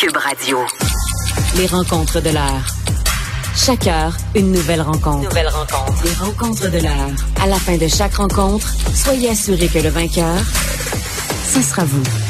Cube Radio. Les rencontres de l'heure. Chaque heure, une nouvelle rencontre. Nouvelle rencontre. Les rencontres de l'heure. À la fin de chaque rencontre, soyez assurés que le vainqueur, ce sera vous.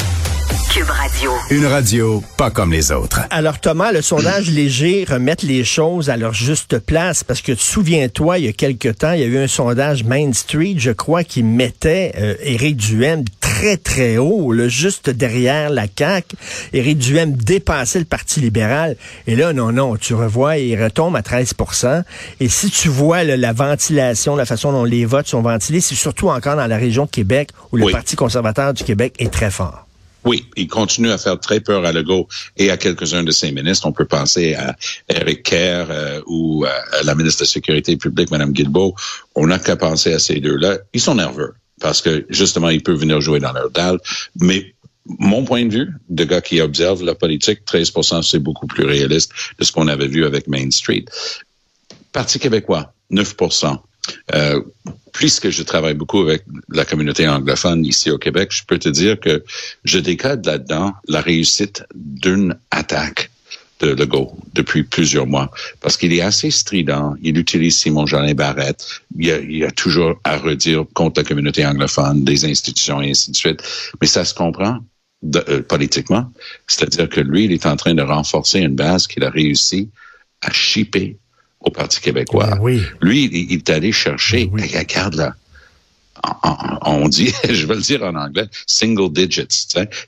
Cube Radio. Une radio pas comme les autres. Alors Thomas, le sondage léger remettre les choses à leur juste place parce que souviens-toi, il y a quelque temps, il y a eu un sondage Main Street, je crois, qui mettait euh, Éric Duhem très très haut, là, juste derrière la CAQ. Éric Duhem dépassait le Parti libéral. Et là, non, non, tu revois, il retombe à 13 Et si tu vois là, la ventilation, la façon dont les votes sont ventilés, c'est surtout encore dans la région de Québec où le Oui. Parti conservateur du Québec est très fort. Oui, il continue à faire très peur à Legault et à quelques-uns de ses ministres. On peut penser à Eric Kerr euh, ou à la ministre de la Sécurité publique, Mme Guilbeault. On n'a qu'à penser à ces deux-là. Ils sont nerveux parce que, justement, ils peuvent venir jouer dans leur dalle. Mais mon point de vue, de gars qui observe la politique, 13% c'est beaucoup plus réaliste de ce qu'on avait vu avec Main Street. Parti québécois, 9 euh, puisque je travaille beaucoup avec la communauté anglophone ici au Québec, je peux te dire que je décode là-dedans la réussite d'une attaque de Legault depuis plusieurs mois, parce qu'il est assez strident, il utilise Simon Jolin Barrette, il y, a, toujours à redire contre la communauté anglophone, des institutions et ainsi de suite, mais ça se comprend euh, politiquement, c'est-à-dire que lui, il est en train de renforcer une base qu'il a réussi à chipper au Parti québécois. Ben oui. Lui, il, il est allé chercher, Ben oui. Regarde là, on dit, je vais le dire en anglais, single digits.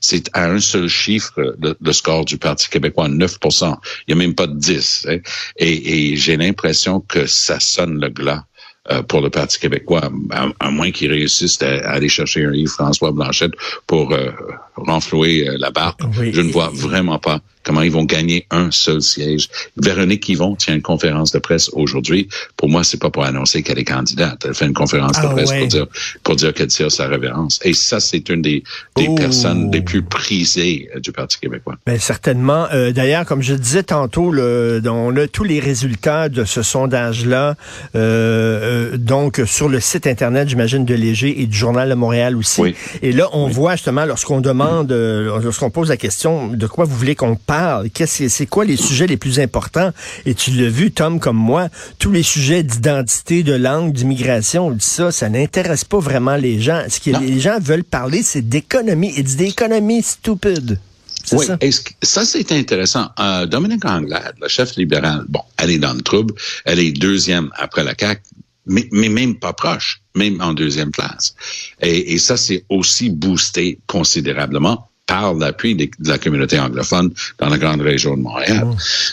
C'est à un seul chiffre le, le score du Parti québécois, 9% Il n'y a même pas de 10. tu sais. Et, et j'ai l'impression que ça sonne le glas. euh, pour le Parti québécois, à, à moins qu'ils réussissent à, à aller chercher un Yves-François Blanchette pour euh, renflouer euh, la barque. Oui. Je ne vois vraiment pas comment ils vont gagner un seul siège? Véronique Yvon tient une conférence de presse aujourd'hui. Pour moi, c'est pas pour annoncer qu'elle est candidate. Elle fait une conférence de Ah presse ouais. pour dire pour dire qu'elle tire sa révérence. Et ça, c'est une des, des Oh. personnes les plus prisées euh, du Parti québécois. Ben, certainement. Euh, D'ailleurs, comme je disais tantôt, le, on a tous les résultats de ce sondage-là. euh, euh, donc, sur le site Internet, j'imagine, de Léger et du Journal de Montréal aussi. Oui. Et là, on voit justement, lorsqu'on demande, lorsqu'on pose la question de quoi vous voulez qu'on parle, qu'est-ce- c'est quoi les sujets les plus importants? Et tu l'as vu, Tom, comme moi, tous les sujets d'identité, de langue, d'immigration, dit ça, ça n'intéresse pas vraiment les gens. Ce que Non. les gens veulent parler, c'est d'économie. It's d'économie stupide. C'est Oui, ça? ça c'est intéressant. Euh, Dominique Anglade, la chef libérale, bon, elle est dans le trouble. Elle est deuxième après la CAQ, mais, mais même pas proche, même en deuxième place. Et, et ça, c'est aussi boosté considérablement par l'appui de la communauté anglophone dans la grande région de Montréal.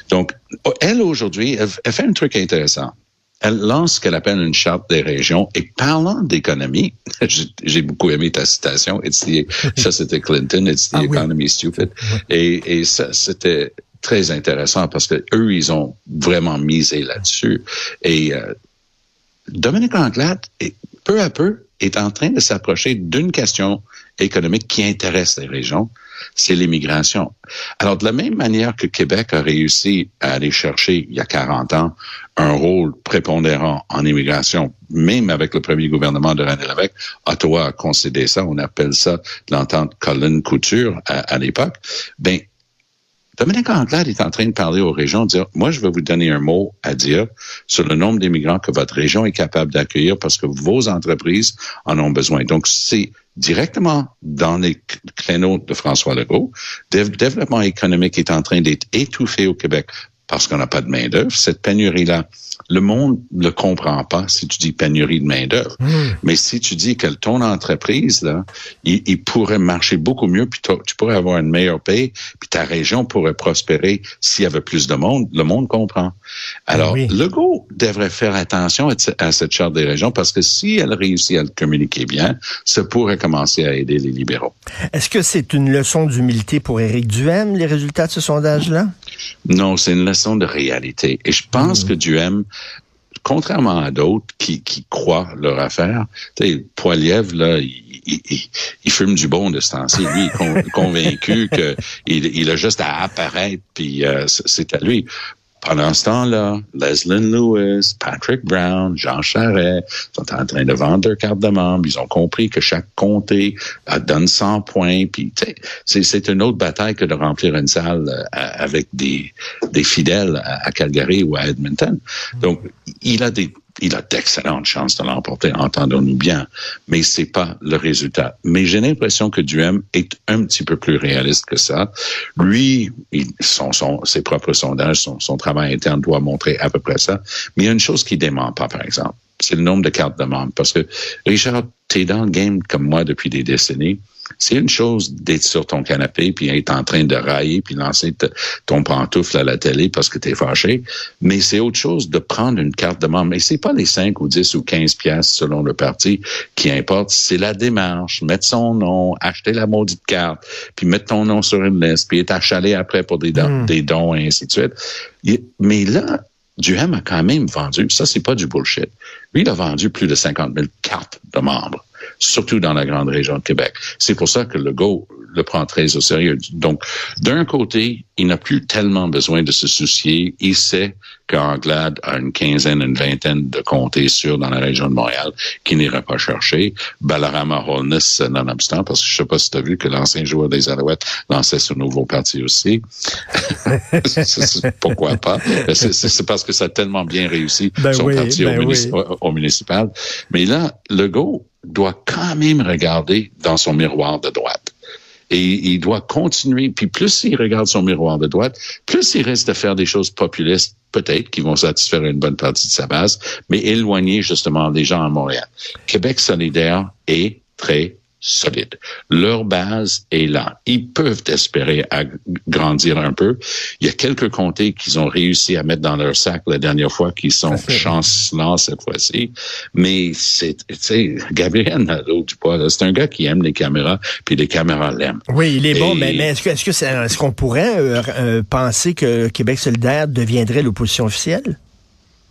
Donc, elle aujourd'hui, elle, elle fait un truc intéressant. Elle lance ce qu'elle appelle une charte des régions. Et parlant d'économie, j'ai beaucoup aimé ta citation. It's the- ça, c'était Clinton. It's the Ah oui. economy stupid. Et, et ça, c'était très intéressant parce que eux, ils ont vraiment misé là-dessus. Et euh, Dominique Anglade, peu à peu, est en train de s'approcher d'une question économique qui intéresse les régions, c'est l'immigration. Alors, de la même manière que Québec a réussi à aller chercher, il y a 40 ans, un rôle prépondérant en immigration, même avec le premier gouvernement de René Lévesque, Ottawa a concédé ça, on appelle ça l'entente Colin-Couture à, à l'époque, ben, Dominique Anglade est en train de parler aux régions, de dire, moi, je vais vous donner un mot à dire sur le nombre d'immigrants que votre région est capable d'accueillir parce que vos entreprises en ont besoin. Donc, c'est directement dans les créneaux de François Legault. Le développement économique est en train d'être étouffé au Québec parce qu'on n'a pas de main-d'œuvre. Cette pénurie-là, le monde ne le comprend pas si tu dis pénurie de main-d'œuvre. Mais si tu dis que ton entreprise, là, il, il pourrait marcher beaucoup mieux, puis tu pourrais avoir une meilleure paie, puis ta région pourrait prospérer s'il y avait plus de monde, le monde comprend. Alors, Oui. Legault devrait faire attention à cette charte des régions parce que si elle réussit à le communiquer bien, ça pourrait commencer à aider les libéraux. Est-ce que c'est une leçon d'humilité pour Éric Duhem, les résultats de ce sondage-là? Non, c'est une leçon de réalité. Et je pense que Duhem, contrairement à d'autres qui, qui croient leur affaire, tu sais, Poiliev, là, il, il, il- il fume du bon de ce temps-ci. Lui, il est con- convaincu que il, il a juste à apparaître, puis euh, c'est à lui. Pendant ce temps-là, Leslie Lewis, Patrick Brown, Jean Charest sont en train de vendre leur carte de membre. Ils ont compris que chaque comté donne 100 points. Puis, c'est une autre bataille que de remplir une salle euh, avec des fidèles à Calgary ou à Edmonton. Donc, il a des il a d'excellentes chances de l'emporter, entendons-nous bien, mais c'est pas le résultat. Mais j'ai l'impression que Duhem est un petit peu plus réaliste que ça. Lui, son, son, ses propres sondages, son, son travail interne doit montrer à peu près ça. Mais il y a une chose qui dément pas, par exemple. C'est le nombre de cartes de membres. Parce que, Richard, t'es dans le game comme moi depuis des décennies. C'est une chose d'être sur ton canapé puis être en train de railler puis lancer ton pantoufle à la télé parce que tu es fâché, mais c'est autre chose de prendre une carte de membre. Mais c'est pas les 5 ou 10 ou 15 pièces selon le parti qui importe, c'est la démarche, mettre son nom, acheter la maudite carte, puis mettre ton nom sur une liste, puis être achalé après pour des, dons, hmm. des dons et ainsi de suite. Mais là, Duhem a quand même vendu, ça c'est pas du bullshit. Lui, il a vendu plus de 50 000 cartes de membres surtout dans la grande région de Québec. C'est pour ça que le GO le prend très au sérieux. Donc, d'un côté, il n'a plus tellement besoin de se soucier. Il sait qu'Anglade a une quinzaine, une vingtaine de comtés sûrs dans la région de Montréal qui n'ira pas chercher. Balarama Holness, nonobstant, parce que je sais pas si tu as vu que l'ancien joueur des Alouettes lançait ce nouveau parti aussi. Pourquoi pas? C'est parce que ça a tellement bien réussi ben son parti ben au, au, municipal. Mais là, le GO doit quand même regarder dans son miroir de droite. Et il doit continuer. Puis plus il regarde son miroir de droite, plus il reste à faire des choses populistes, peut-être, qui vont satisfaire une bonne partie de sa base, mais éloigner justement les gens à Montréal. Québec solidaire est très solide. Leur base est là. Ils peuvent espérer grandir un peu. Il y a quelques comtés qu'ils ont réussi à mettre dans leur sac la dernière fois qui sont chancelants cette fois-ci. Mais c'est, tu sais, Gabriel Nadeau du poids, c'est un gars qui aime les caméras, puis les caméras l'aiment. Oui, il est bon, mais, est-ce que, est-ce que est-ce qu'on pourrait euh, euh, penser que Québec solidaire deviendrait l'opposition officielle?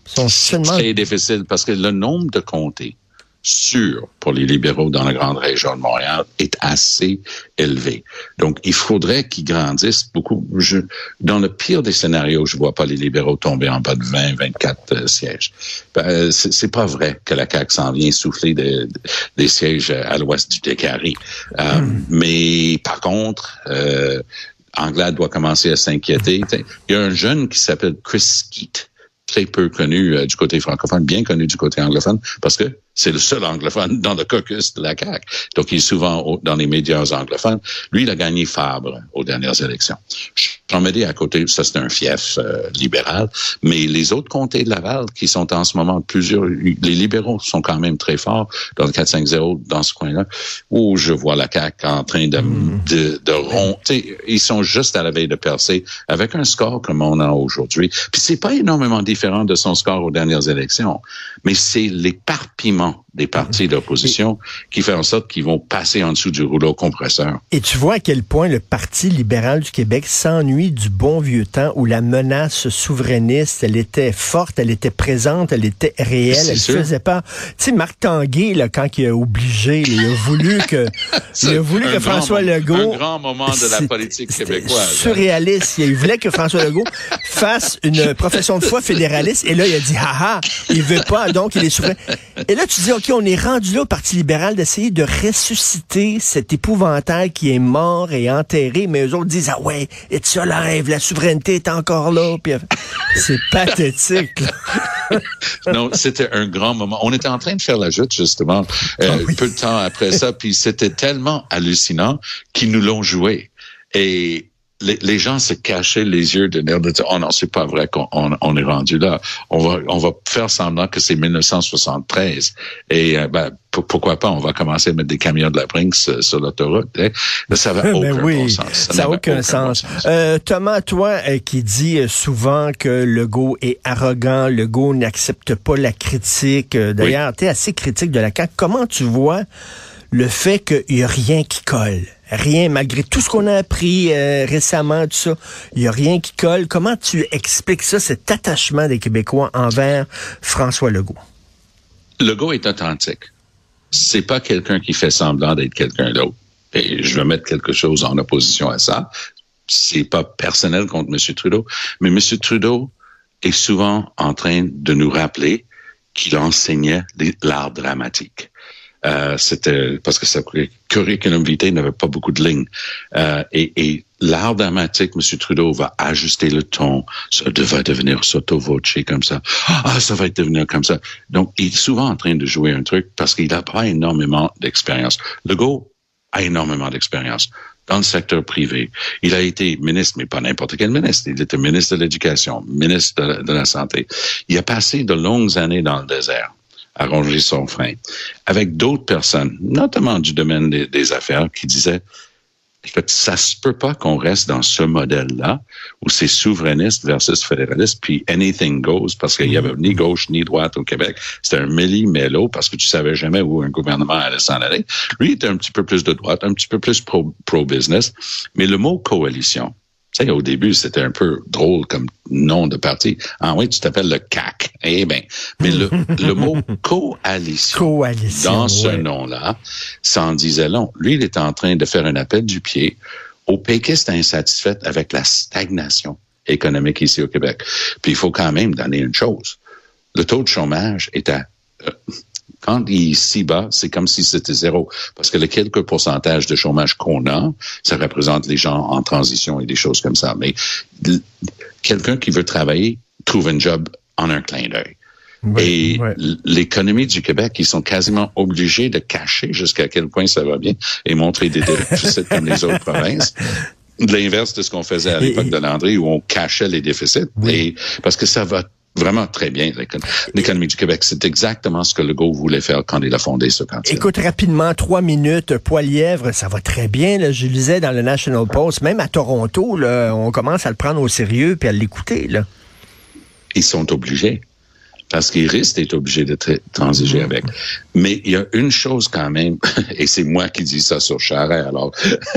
C'est difficile parce que le nombre de comtés sûr pour les libéraux dans la grande région de Montréal est assez élevé. Donc, il faudrait qu'ils grandissent beaucoup. Je, dans le pire des scénarios, je vois pas les libéraux tomber en bas de 20, 24 euh, sièges. Ben, c'est pas vrai que la CAQ s'en vient souffler des sièges à l'ouest du Décari. Euh, hmm. Mais par contre, euh, Anglade doit commencer à s'inquiéter. Il y a un jeune qui s'appelle Chris Skeet, très peu connu euh, du côté francophone, bien connu du côté anglophone, parce que c'est le seul anglophone dans le caucus de la CAQ. Donc, il est souvent dans les médias anglophones. Lui, il a gagné Fabre aux dernières élections. Médé, à côté, ça c'est un fief euh, libéral, mais les autres comtés de Laval, qui sont en ce moment plusieurs, les libéraux sont quand même très forts dans le 4-5-0, dans ce coin-là, où je vois la CAQ en train de, mm. de, de Ils sont juste à la veille de percer avec un score comme on a aujourd'hui. Puis c'est pas énormément différent de son score aux dernières élections, mais c'est l'éparpillement des partis d'opposition qui fait en sorte qu'ils vont passer en dessous du rouleau compresseur. Et tu vois à quel point le Parti libéral du Québec s'ennuie du bon vieux temps où la menace souverainiste, elle était forte, elle était présente, elle était réelle, elle ne faisait pas. Tu sais, Marc Tanguay, là, quand il a obligé, il a voulu que, il a voulu que François Legault. Un grand moment de la politique québécoise. Hein. Surréaliste. Il voulait que François Legault fasse une profession de foi fédéraliste et là, il a dit, haha, il veut pas, donc il est souverain. Et là, tu dis, OK, on est rendu là au Parti libéral d'essayer de ressusciter cet épouvantail qui est mort et enterré, mais eux autres disent, ah ouais, it's alive, la souveraineté est encore là. c'est pathétique. non, c'était un grand moment. On était en train de faire la joute, justement, euh, ah peu de temps après ça, puis c'était tellement hallucinant qu'ils nous l'ont joué. Et les, gens se cachaient les yeux de nerfs de dire oh non c'est pas vrai qu'on on, est rendu là. On va on va faire semblant que c'est 1973 et euh, ben, pourquoi pas on va commencer à mettre des camions de la Brinks euh, sur l'autoroute hein? ça n'a aucun oui, sens. Ça n'a aucun, sens, Euh, Thomas toi euh, qui dis souvent que Legault est arrogant Legault n'accepte pas la critique d'ailleurs tu es assez critique de la CAQ. Comment tu vois le fait qu'il n'y a rien qui colle? Rien, malgré tout ce qu'on a appris euh, récemment, tout ça, il n'y a rien qui colle. Comment tu expliques ça, cet attachement des Québécois envers François Legault? Legault est authentique. C'est pas quelqu'un qui fait semblant d'être quelqu'un d'autre. Et je vais mettre quelque chose en opposition à ça. C'est pas personnel contre M. Trudeau, mais M. Trudeau est souvent en train de nous rappeler qu'il enseignait l'art dramatique. Euh, c'était parce que sa curriculum vitae n'avait pas beaucoup de lignes. Euh, et, et l'art dramatique, M. Trudeau va ajuster le ton. Ça devait devenir sotto comme ça. Ah, ça va devenir comme ça. Donc, il est souvent en train de jouer un truc parce qu'il n'a pas énormément d'expérience. Legault a énormément d'expérience dans le secteur privé. Il a été ministre, mais pas n'importe quel ministre. Il était ministre de l'Éducation, ministre de la Santé. Il a passé de longues années dans le désert à ronger son frein, avec d'autres personnes, notamment du domaine des, affaires, qui disaient Écoute, ça se peut pas qu'on reste dans ce modèle-là où c'est souverainiste versus fédéraliste, puis anything goes, parce qu'il y avait ni gauche ni droite au Québec. C'était un méli-mélo parce que tu savais jamais où un gouvernement allait s'en aller. Lui était un petit peu plus de droite, un petit peu plus pro-business, mais le mot coalition, sais, au début, c'était un peu drôle comme nom de parti. Ah oui, tu t'appelles le CAC. Eh bien, mais le, le mot coalition, coalition dans ce nom-là, ça en disait long. Lui, il est en train de faire un appel du pied aux péquistes insatisfaits avec la stagnation économique ici au Québec. Puis il faut quand même donner une chose. Le taux de chômage est à euh, quand il est si bas, c'est comme si c'était zéro. Parce que le quelques pourcentage de chômage qu'on a, ça représente les gens en transition et des choses comme ça. Mais quelqu'un qui veut travailler trouve un job en un clin d'œil. et l'économie du Québec, ils sont quasiment obligés de cacher jusqu'à quel point ça va bien et montrer des déficits comme les autres provinces. L'inverse de ce qu'on faisait à l'époque de Landry où on cachait les déficits. Et parce que ça va vraiment très bien l'économie du Québec. C'est exactement ce que Legault voulait faire quand il a fondé ce candidat. Écoute, rapidement, trois minutes, Poilièvre, ça va très bien. Là. Je lisais dans le National Post, même à Toronto, là, on commence à le prendre au sérieux puis à l'écouter. Ils sont obligés parce qu'ils risquent d'être obligés de transiger avec. Mais il y a une chose quand même, et c'est moi qui dis ça sur Charret, alors,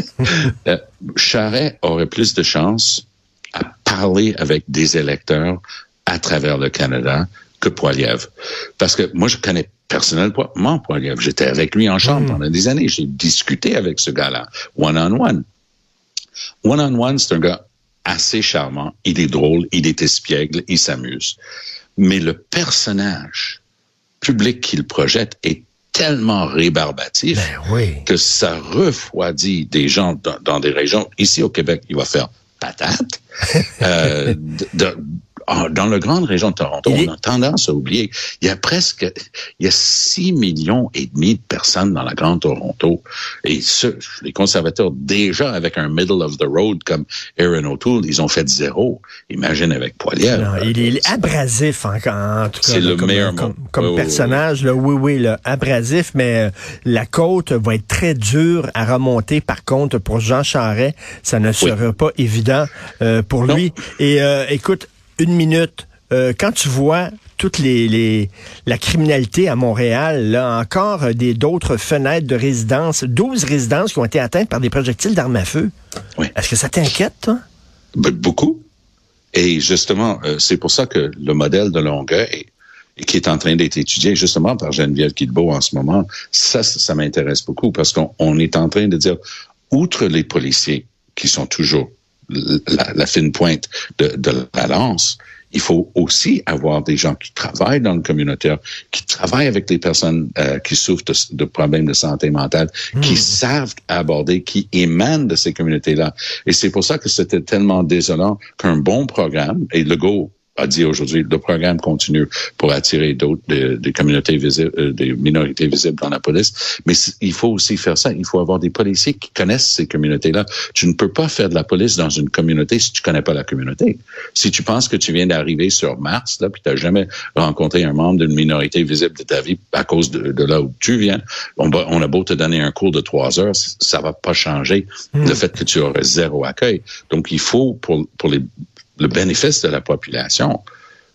euh, Charret aurait plus de chance à parler avec des électeurs à travers le Canada que Poiliev. Parce que moi, je connais personnellement Poiliev. J'étais avec lui en chambre mm. pendant des années. J'ai discuté avec ce gars-là, one-on-one. One-on-one, c'est un gars assez charmant. Il est drôle, il est espiègle, il s'amuse. Mais le personnage public qu'il projette est tellement rébarbatif ben que ça refroidit des gens dans, des régions. Ici au Québec, il va faire patate. euh, de, dans la grande région de Toronto, on a tendance à oublier, il y a presque, il y a 6 millions et demi de personnes dans la grande Toronto. Et ce, les conservateurs, déjà avec un middle of the road comme Aaron O'Toole, ils ont fait zéro. Imagine avec Poilier. il, est abrasif en, tout cas. C'est le comme, meilleur comme, comme personnage. Là, oui, oui, là, abrasif, mais euh, la côte va être très dure à remonter. Par contre, pour Jean Charret, ça ne sera pas évident euh, pour lui. Et euh, écoute, une minute. Euh, quand tu vois toute les, les, la criminalité à Montréal, là, encore euh, des d'autres fenêtres de résidence, 12 résidences qui ont été atteintes par des projectiles d'armes à feu. Oui. Est-ce que ça t'inquiète, toi? Beaucoup. Et justement, euh, c'est pour ça que le modèle de Longueuil, qui est en train d'être étudié justement par Geneviève Kidbeau en ce moment, ça, ça m'intéresse beaucoup parce qu'on est en train de dire, outre les policiers qui sont toujours la, la, fine pointe de, de la lance, il faut aussi avoir des gens qui travaillent dans le communautaire, qui travaillent avec les personnes euh, qui souffrent de, de, problèmes de santé mentale, qui hmm. savent aborder, qui émanent de ces communautés-là. Et c'est pour ça que c'était tellement désolant qu'un bon programme, et le go a dit aujourd'hui, le programme continue pour attirer d'autres, des, communautés visibles, euh, des minorités visibles dans la police. Mais il faut aussi faire ça. Il faut avoir des policiers qui connaissent ces communautés-là. Tu ne peux pas faire de la police dans une communauté si tu connais pas la communauté. Si tu penses que tu viens d'arriver sur Mars, là, puis tu n'as jamais rencontré un membre d'une minorité visible de ta vie à cause de, là où tu viens, on, on, a beau te donner un cours de trois heures, ça va pas changer hmm. le fait que tu aurais zéro accueil. Donc, il faut, pour, pour les le bénéfice de la population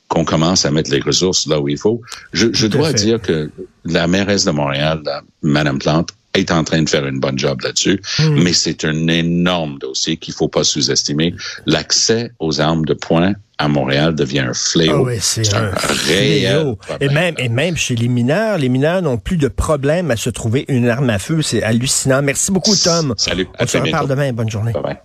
qu'on commence à mettre les ressources là où il faut. Je, je dois dire que la mairesse de Montréal, Madame Plante, est en train de faire une bonne job là-dessus, hmm. mais c'est un énorme dossier qu'il faut pas sous-estimer. L'accès aux armes de poing à Montréal devient un fléau. Ah oui, c'est un, réel Et même, et même chez les mineurs, les mineurs n'ont plus de problème à se trouver une arme à feu. C'est hallucinant. Merci beaucoup, Tom. Salut. On se reparle demain. Bonne journée. Bye bye.